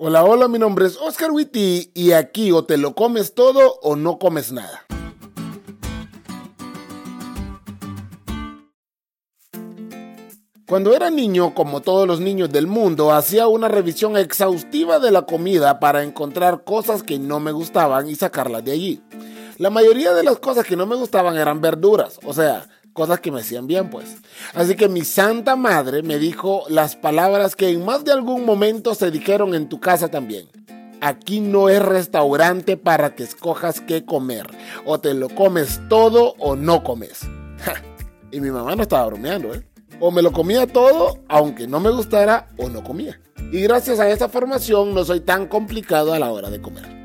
Hola, hola, mi nombre es Oscar Witty y aquí o te lo comes todo o no comes nada. Cuando era niño, como todos los niños del mundo, hacía una revisión exhaustiva de la comida para encontrar cosas que no me gustaban y sacarlas de allí. La mayoría de las cosas que no me gustaban eran verduras, o sea, cosas que me hacían bien, pues. Así que mi santa madre me dijo las palabras que en más de algún momento se dijeron en tu casa también. Aquí no es restaurante para que escojas qué comer. O te lo comes todo o no comes. y mi mamá no estaba bromeando, ¿eh? O me lo comía todo, aunque no me gustara, o no comía. Y gracias a esa formación no soy tan complicado a la hora de comer.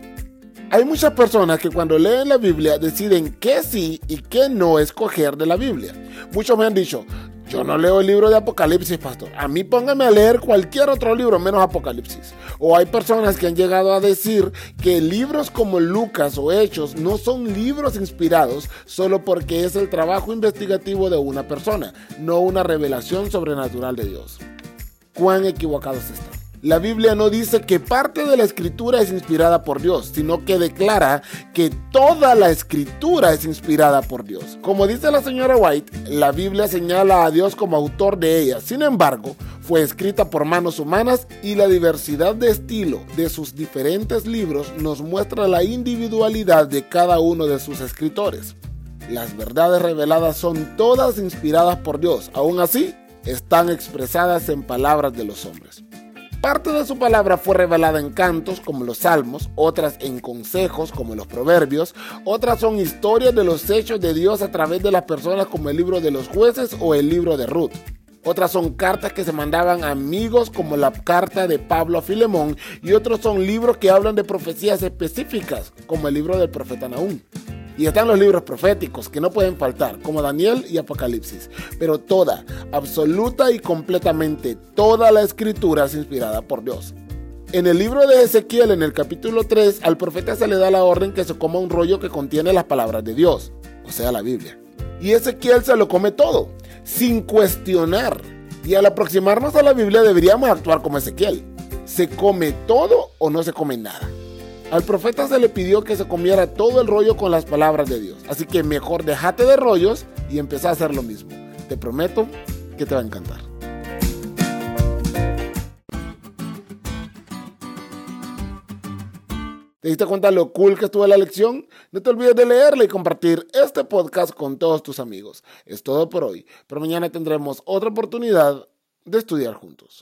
Hay muchas personas que cuando leen la Biblia deciden qué sí y qué no escoger de la Biblia. Muchos me han dicho, yo no leo el libro de Apocalipsis, pastor. A mí póngame a leer cualquier otro libro menos Apocalipsis. O hay personas que han llegado a decir que libros como Lucas o Hechos no son libros inspirados solo porque es el trabajo investigativo de una persona, no una revelación sobrenatural de Dios. ¿Cuán equivocados están? La Biblia no dice que parte de la escritura es inspirada por Dios, sino que declara que toda la escritura es inspirada por Dios. Como dice la señora White, la Biblia señala a Dios como autor de ella. Sin embargo, fue escrita por manos humanas y la diversidad de estilo de sus diferentes libros nos muestra la individualidad de cada uno de sus escritores. Las verdades reveladas son todas inspiradas por Dios. Aún así, están expresadas en palabras de los hombres. Parte de su palabra fue revelada en cantos como los salmos, otras en consejos como los proverbios, otras son historias de los hechos de Dios a través de las personas como el libro de los jueces o el libro de Ruth. Otras son cartas que se mandaban a amigos como la carta de Pablo a Filemón y otros son libros que hablan de profecías específicas como el libro del profeta Nahum. Y están los libros proféticos que no pueden faltar, como Daniel y Apocalipsis. Pero toda, absoluta y completamente toda la escritura es inspirada por Dios. En el libro de Ezequiel, en el capítulo 3, al profeta se le da la orden que se coma un rollo que contiene las palabras de Dios, o sea, la Biblia. Y Ezequiel se lo come todo, sin cuestionar. Y al aproximarnos a la Biblia deberíamos actuar como Ezequiel. ¿Se come todo o no se come nada? Al profeta se le pidió que se comiera todo el rollo con las palabras de Dios. Así que mejor déjate de rollos y empezá a hacer lo mismo. Te prometo que te va a encantar. ¿Te diste cuenta lo cool que estuvo la lección? No te olvides de leerla y compartir este podcast con todos tus amigos. Es todo por hoy, pero mañana tendremos otra oportunidad de estudiar juntos.